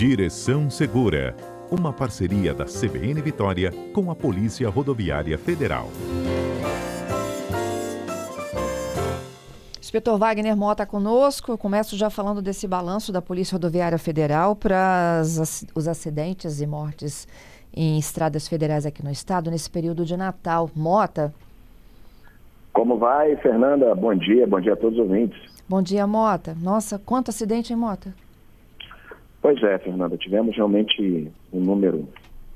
Direção Segura, uma parceria da CBN Vitória com a Polícia Rodoviária Federal. Inspetor Wagner Mota conosco. Eu começo já falando desse balanço da Polícia Rodoviária Federal para os acidentes e mortes em estradas federais aqui no estado nesse período de Natal. Mota. Como vai, Fernanda? Bom dia, bom dia a todos os ouvintes. Bom dia, Mota. Nossa, quanto acidente em Mota? Pois é, Fernanda, tivemos realmente um número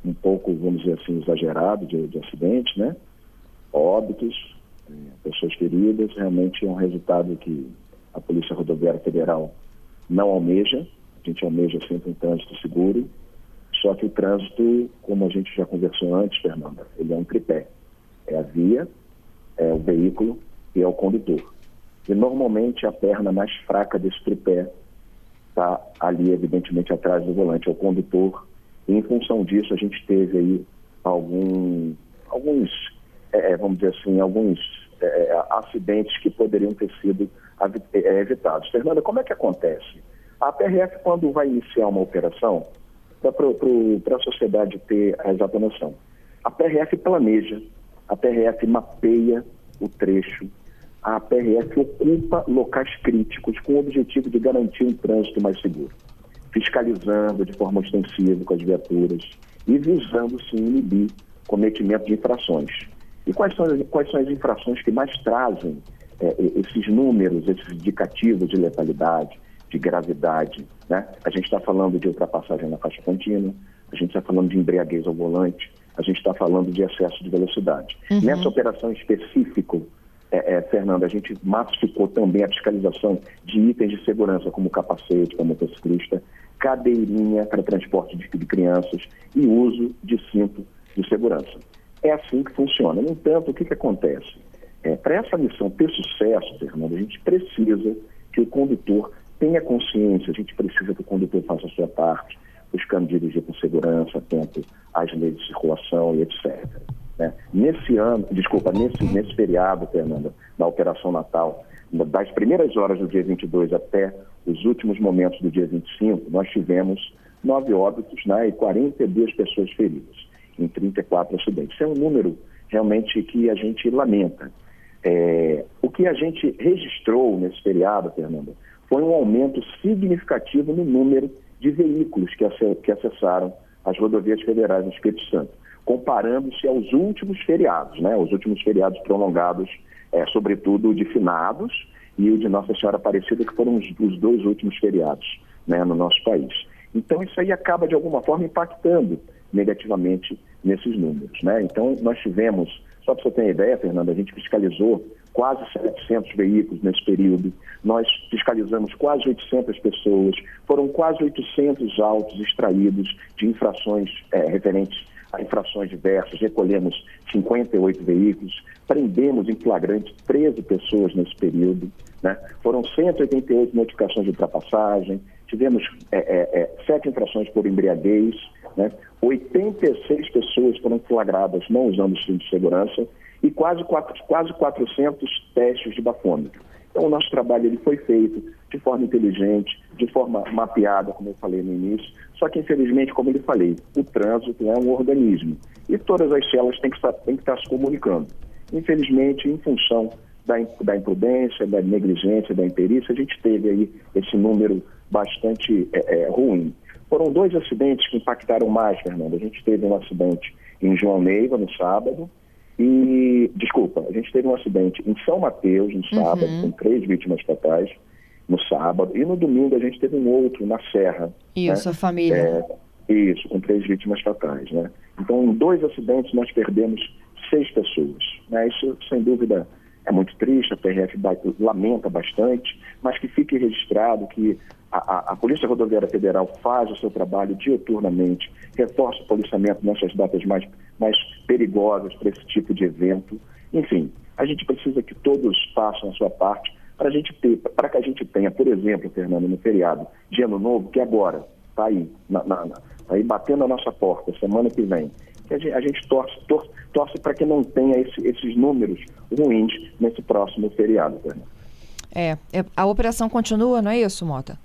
um pouco, vamos dizer assim, exagerado de, de acidentes, né? Óbitos, eh, pessoas queridas, realmente é um resultado que a Polícia Rodoviária Federal não almeja, a gente almeja sempre um trânsito seguro, só que o trânsito, como a gente já conversou antes, Fernanda, ele é um tripé. É a via, é o veículo e é o condutor. E normalmente a perna mais fraca desse tripé está ali, evidentemente, atrás do volante, é o condutor. E em função disso, a gente teve aí algum, alguns, é, é vamos dizer assim, alguns é, acidentes que poderiam ter sido é, evitados. Fernanda, como é que acontece? A PRF, quando vai iniciar uma operação, para a sociedade ter a exata noção, a PRF planeja, a PRF mapeia o trecho, a PRF ocupa locais críticos com o objetivo de garantir um trânsito mais seguro, fiscalizando de forma ostensiva com as viaturas e visando, sim, inibir cometimento de infrações. E quais são, quais são as infrações que mais trazem é, esses números, esses indicativos de letalidade, de gravidade? Né? A gente está falando de ultrapassagem na faixa contínua, a gente está falando de embriaguez ao volante, a gente está falando de excesso de velocidade. Uhum. Nessa operação específica, é, é, a gente massificou também a fiscalização de itens de segurança, como capacete para motociclista, cadeirinha para transporte de, de crianças e uso de cinto de segurança. É assim que funciona. No entanto, o que, que acontece? É, para essa missão ter sucesso, Fernanda, a gente precisa que o condutor tenha consciência, a gente precisa que o condutor faça a sua parte, buscando dirigir com segurança, atento às leis de circulação e etc. Né? Nesse ano, desculpa, nesse, nesse feriado, Fernanda, da Operação Natal, das primeiras horas do dia 22 até os últimos momentos do dia 25, nós tivemos nove óbitos né, e 42 pessoas feridas em 34 acidentes. Isso é um número realmente que a gente lamenta. É, o que a gente registrou nesse feriado, Fernanda, foi um aumento significativo no número de veículos que, acessaram as rodovias federais no Espírito Santo comparando-se aos últimos feriados, né? Os últimos feriados prolongados, é, sobretudo de finados e o de Nossa Senhora Aparecida, que foram os, os dois últimos feriados né, no nosso país. Então, isso aí acaba, de alguma forma, impactando negativamente nesses números. Né? Então, nós tivemos, só para você ter uma ideia, Fernanda, a gente fiscalizou quase 700 veículos nesse período, nós fiscalizamos quase 800 pessoas, foram quase 800 autos extraídos de infrações é, referentes a infrações diversas, recolhemos 58 veículos, prendemos em flagrante 13 pessoas nesse período, né? foram 188 notificações de ultrapassagem, tivemos é, é, é, sete infrações por embriaguez, né? 86 pessoas foram flagradas não usando cinto de segurança e quase, quatro, quase 400 testes de bafômetro. Então, o nosso trabalho ele foi feito de forma inteligente, de forma mapeada, como eu falei no início. Só que, infelizmente, como eu falei, o trânsito é um organismo e todas as células têm que estar, têm que estar se comunicando. Infelizmente, em função da, da imprudência, da negligência, da imperícia, a gente teve aí esse número bastante é, é, ruim. Foram dois acidentes que impactaram mais, Fernando. A gente teve um acidente em João Neiva, no sábado, e, desculpa, a gente teve um acidente em São Mateus, no sábado, uhum. com três vítimas fatais, no sábado. E no domingo a gente teve um outro na Serra. Isso, né? a família. É, isso, com três vítimas fatais, né? Então, em dois acidentes nós perdemos seis pessoas. Né? Isso, sem dúvida, é muito triste, a PRF lamenta bastante, mas que fique registrado que a, a, a, Polícia Rodoviária Federal faz o seu trabalho dioturnamente, reforça o policiamento nessas datas mais, mais perigosas para esse tipo de evento. Enfim, a gente precisa que todos façam a sua parte para gente ter, para que a gente tenha, por exemplo, Fernando, no feriado de ano novo, que agora está aí, na, na, na, tá aí batendo a nossa porta, semana que vem, que a gente, a gente torce, torce, torce para que não tenha esse, esses números ruins nesse próximo feriado, Fernando. É, é, a operação continua, não é isso, Mota?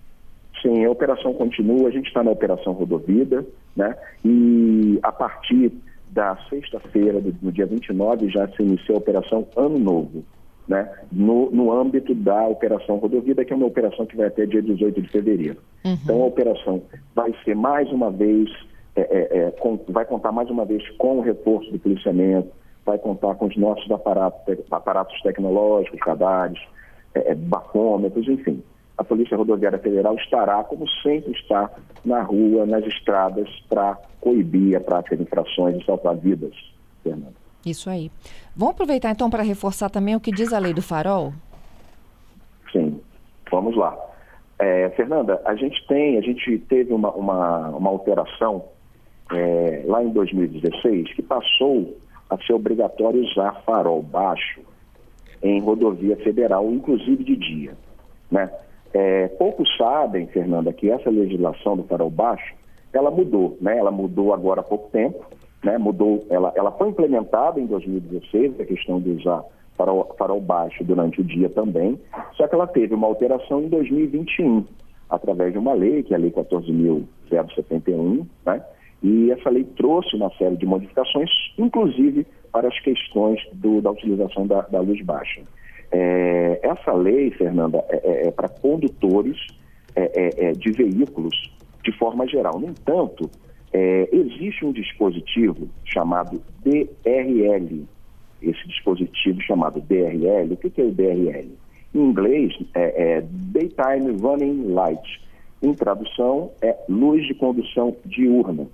Sim, a operação continua, a gente está na operação Rodovida, né? E a partir da sexta-feira, no dia 29, já se iniciou a operação Ano Novo, né? No, no âmbito da operação Rodovida, que é uma operação que vai até dia 18 de fevereiro. Uhum. Então a operação vai ser mais uma vez, é, é, é, com, vai contar mais uma vez com o reforço do policiamento, vai contar com os nossos aparatos, aparatos tecnológicos, radares, é, é, bafômetros, enfim a Polícia Rodoviária Federal estará, como sempre está, na rua, nas estradas, para coibir a prática de infrações e salvar vidas, Fernando. Isso aí. Vamos aproveitar então para reforçar também o que diz a lei do farol? Sim, vamos lá. É, Fernanda, a gente tem, a gente teve uma, uma, uma alteração é, lá em 2016 que passou a ser obrigatório usar farol baixo em rodovia federal, inclusive de dia. Né? É, poucos sabem, Fernanda, que essa legislação do farol baixo, ela mudou, né? Ela mudou agora há pouco tempo, né? Mudou, ela, ela foi implementada em 2016, a questão de usar farol, farol baixo durante o dia também, só que ela teve uma alteração em 2021, através de uma lei, que é a Lei 14.071, né? E essa lei trouxe uma série de modificações, inclusive para as questões do, da utilização da, da luz baixa. É, essa lei, Fernanda, é, é, é para condutores é, é, de veículos de forma geral. No entanto, existe um dispositivo chamado DRL. Esse dispositivo chamado DRL, o que, que é o DRL? Em inglês, é, Daytime Running Light. Em tradução, é luz de condução diurna.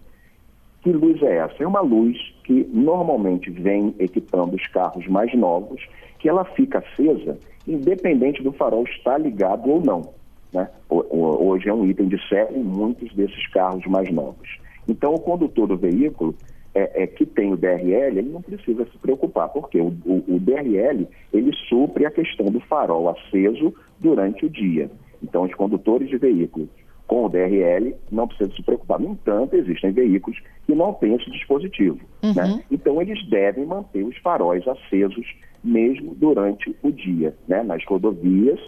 Que luz é essa? É uma luz que normalmente vem equipando os carros mais novos que ela fica acesa independente do farol estar ligado ou não. Né? Hoje é um item de série em muitos desses carros mais novos. Então, o condutor do veículo é, é, que tem o DRL, ele não precisa se preocupar, porque o, o, o, DRL ele supre a questão do farol aceso durante o dia. Então, os condutores de veículos com o DRL não precisam se preocupar. No entanto, existem veículos que não têm esse dispositivo. Né? Uhum. Né? Então, eles devem manter os faróis acesos mesmo durante o dia, né, nas rodovias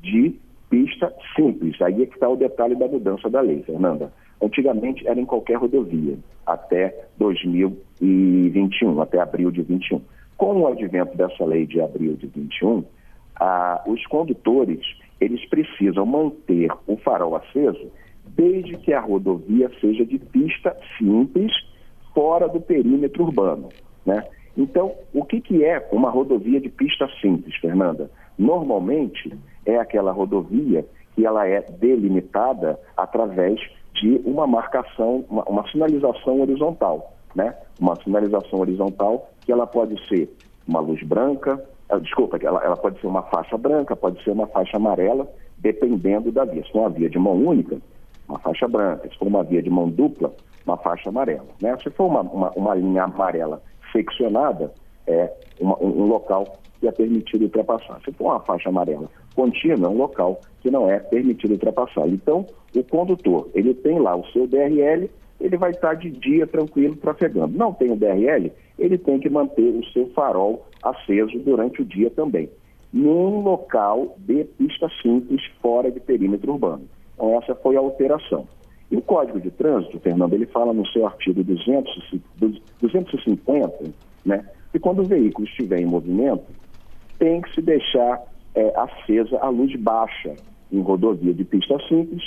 de pista simples. Aí é que está o detalhe da mudança da lei, Fernanda. Antigamente era em qualquer rodovia, até 2021, até abril de 21. Com o advento dessa lei de abril de 21, ah, os condutores eles precisam manter o farol aceso desde que a rodovia seja de pista simples, fora do perímetro urbano. Né? Então, o que, que é uma rodovia de pista simples, Fernanda? Normalmente é aquela rodovia que ela é delimitada através de uma marcação, uma, uma sinalização horizontal, né? Uma sinalização horizontal que ela pode ser uma luz branca, uh, desculpa, ela, ela pode ser uma faixa branca, pode ser uma faixa amarela, dependendo da via. Se for uma via de mão única, uma faixa branca. Se for uma via de mão dupla, uma faixa amarela. Né? Se for uma, uma, uma linha amarela seccionada é uma, um, um, local que é permitido ultrapassar. Se for uma faixa amarela contínua, é um local que não é permitido ultrapassar. Então, o condutor, ele tem lá o seu DRL, ele vai estar de dia tranquilo trafegando. Não tem o DRL, ele tem que manter o seu farol aceso durante o dia também, num local de pista simples fora de perímetro urbano. Então, essa foi a alteração. E o Código de Trânsito, Fernando, ele fala no seu artigo 200, 250, né, que quando o veículo estiver em movimento, tem que se deixar é, acesa a luz baixa em rodovia de pista simples,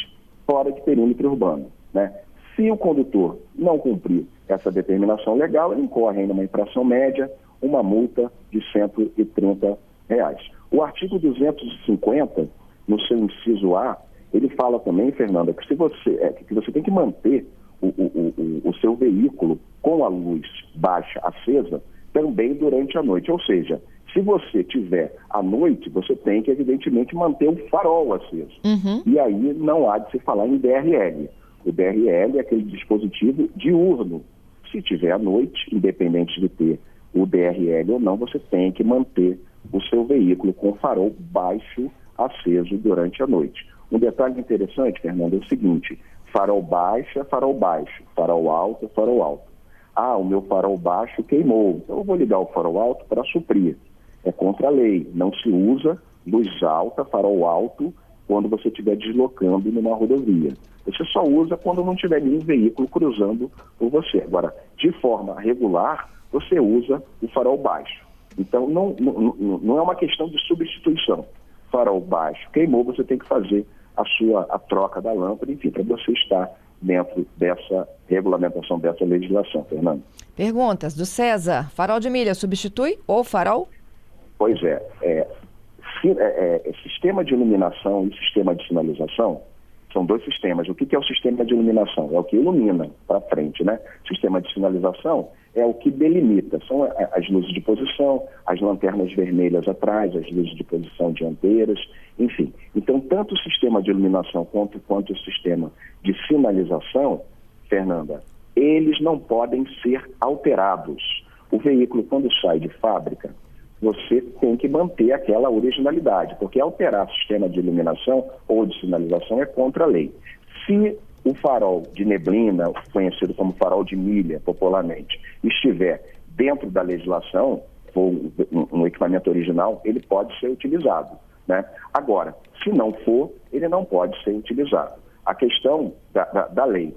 fora de perímetro urbano. Né? Se o condutor não cumprir essa determinação legal, ele incorre ainda uma infração média, uma multa de 130 reais. O artigo 250, no seu inciso A, ele fala também, Fernanda, que se você é, que você tem que manter o, o, o, o seu veículo com a luz baixa acesa também durante a noite. Ou seja, se você tiver à noite, você tem que, evidentemente, manter o farol aceso. Uhum. E aí não há de se falar em DRL. O DRL é aquele dispositivo diurno. Se tiver à noite, independente de ter o DRL ou não, você tem que manter o seu veículo com o farol baixo aceso durante a noite. Um detalhe interessante, Fernando, é o seguinte: farol baixo é farol baixo, farol alto é farol alto. Ah, o meu farol baixo queimou, então eu vou ligar o farol alto para suprir. É contra a lei, não se usa luz alta, farol alto quando você estiver deslocando numa rodovia. Você só usa quando não tiver nenhum veículo cruzando por você. Agora, de forma regular, você usa o farol baixo. Então, não, não, não é uma questão de substituição. Farol baixo queimou, você tem que fazer a sua a troca da lâmpada, enfim, para você estar dentro dessa regulamentação, dessa legislação, Fernando. Perguntas do César. Farol de milha substitui ou farol? Pois é, é, é, é sistema de iluminação e sistema de sinalização são dois sistemas. O que, que é o sistema de iluminação? É o que ilumina para frente, né? Sistema de sinalização é o que delimita. São as luzes de posição, as lanternas vermelhas atrás, as luzes de posição dianteiras, enfim. Então, tanto o sistema de iluminação quanto, quanto o sistema de sinalização, Fernanda, eles não podem ser alterados. O veículo, quando sai de fábrica, você tem que manter aquela originalidade, porque alterar sistema de iluminação ou de sinalização é contra a lei. Se o farol de neblina, conhecido como farol de milha popularmente, estiver dentro da legislação, ou um, equipamento original, ele pode ser utilizado. Né? Agora, se não for, ele não pode ser utilizado. A questão da, da, da lei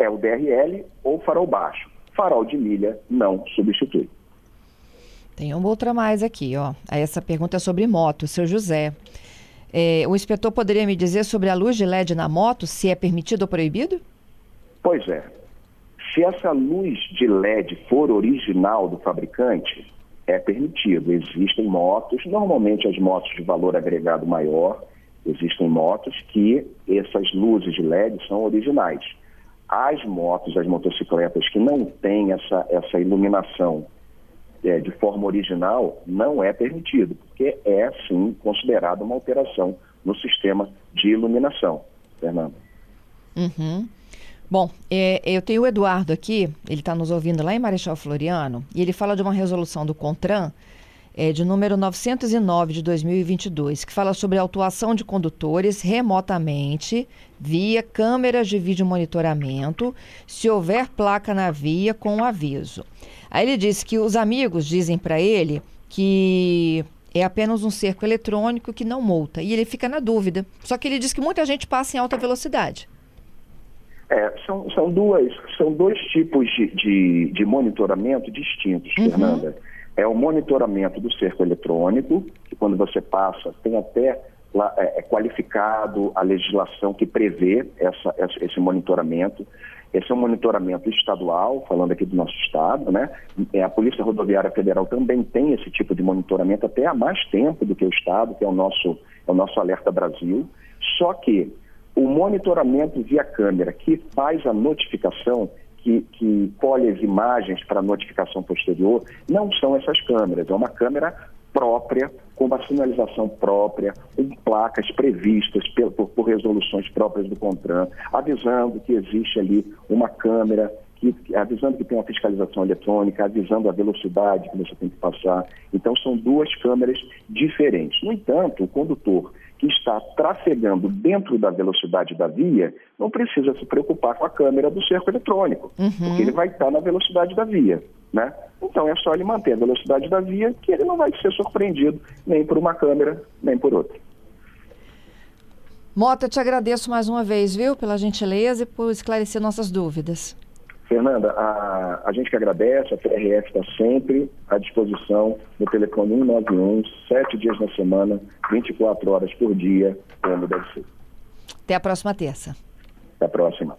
é o DRL ou farol baixo. Farol de milha não substitui. Tem uma outra mais aqui, ó. Essa pergunta é sobre moto, seu José. É, o inspetor poderia me dizer sobre a luz de LED na moto, se é permitido ou proibido? Pois é. Se essa luz de LED for original do fabricante, é permitido. Existem motos, normalmente as motos de valor agregado maior, existem motos que essas luzes de LED são originais. As motos, as motocicletas que não têm essa, essa iluminação é, de forma original não é permitido, porque é, sim, considerado uma alteração no sistema de iluminação. Fernando. Uhum. Bom, é, eu tenho o Eduardo aqui, ele está nos ouvindo lá em Marechal Floriano, e ele fala de uma resolução do CONTRAN, é, de número 909 de 2022, que fala sobre a autuação de condutores remotamente via câmeras de vídeo monitoramento, se houver placa na via com aviso. Aí ele disse que os amigos dizem para ele que é apenas um cerco eletrônico que não multa. E ele fica na dúvida. Só que ele diz que muita gente passa em alta velocidade. É, são, são, duas, são dois tipos de, de, de monitoramento distintos, uhum. Fernanda. É o monitoramento do cerco eletrônico, que quando você passa, tem até é, é qualificado a legislação que prevê essa, esse monitoramento. Esse é um monitoramento estadual, falando aqui do nosso estado, né? É, a Polícia Rodoviária Federal também tem esse tipo de monitoramento até há mais tempo do que o estado, que é o nosso, é o nosso Alerta Brasil. Só que o monitoramento via câmera que faz a notificação que, que colhe as imagens para notificação posterior, não são essas câmeras, é uma câmera própria, com uma sinalização própria, com placas previstas por, por, resoluções próprias do CONTRAN, avisando que existe ali uma câmera que, avisando que tem uma fiscalização eletrônica, avisando a velocidade que você tem que passar. Então, são duas câmeras diferentes. No entanto, o condutor que está trafegando dentro da velocidade da via não precisa se preocupar com a câmera do cerco eletrônico, uhum. porque ele vai estar na velocidade da via. Né? Então, é só ele manter a velocidade da via que ele não vai ser surpreendido nem por uma câmera, nem por outra. Mota, te agradeço mais uma vez, viu, pela gentileza e por esclarecer nossas dúvidas. Fernanda, a, a gente que agradece, a PRF está sempre à disposição no telefone 191, sete dias na semana, 24 horas por dia, como deve ser. Até a próxima terça. Até a próxima.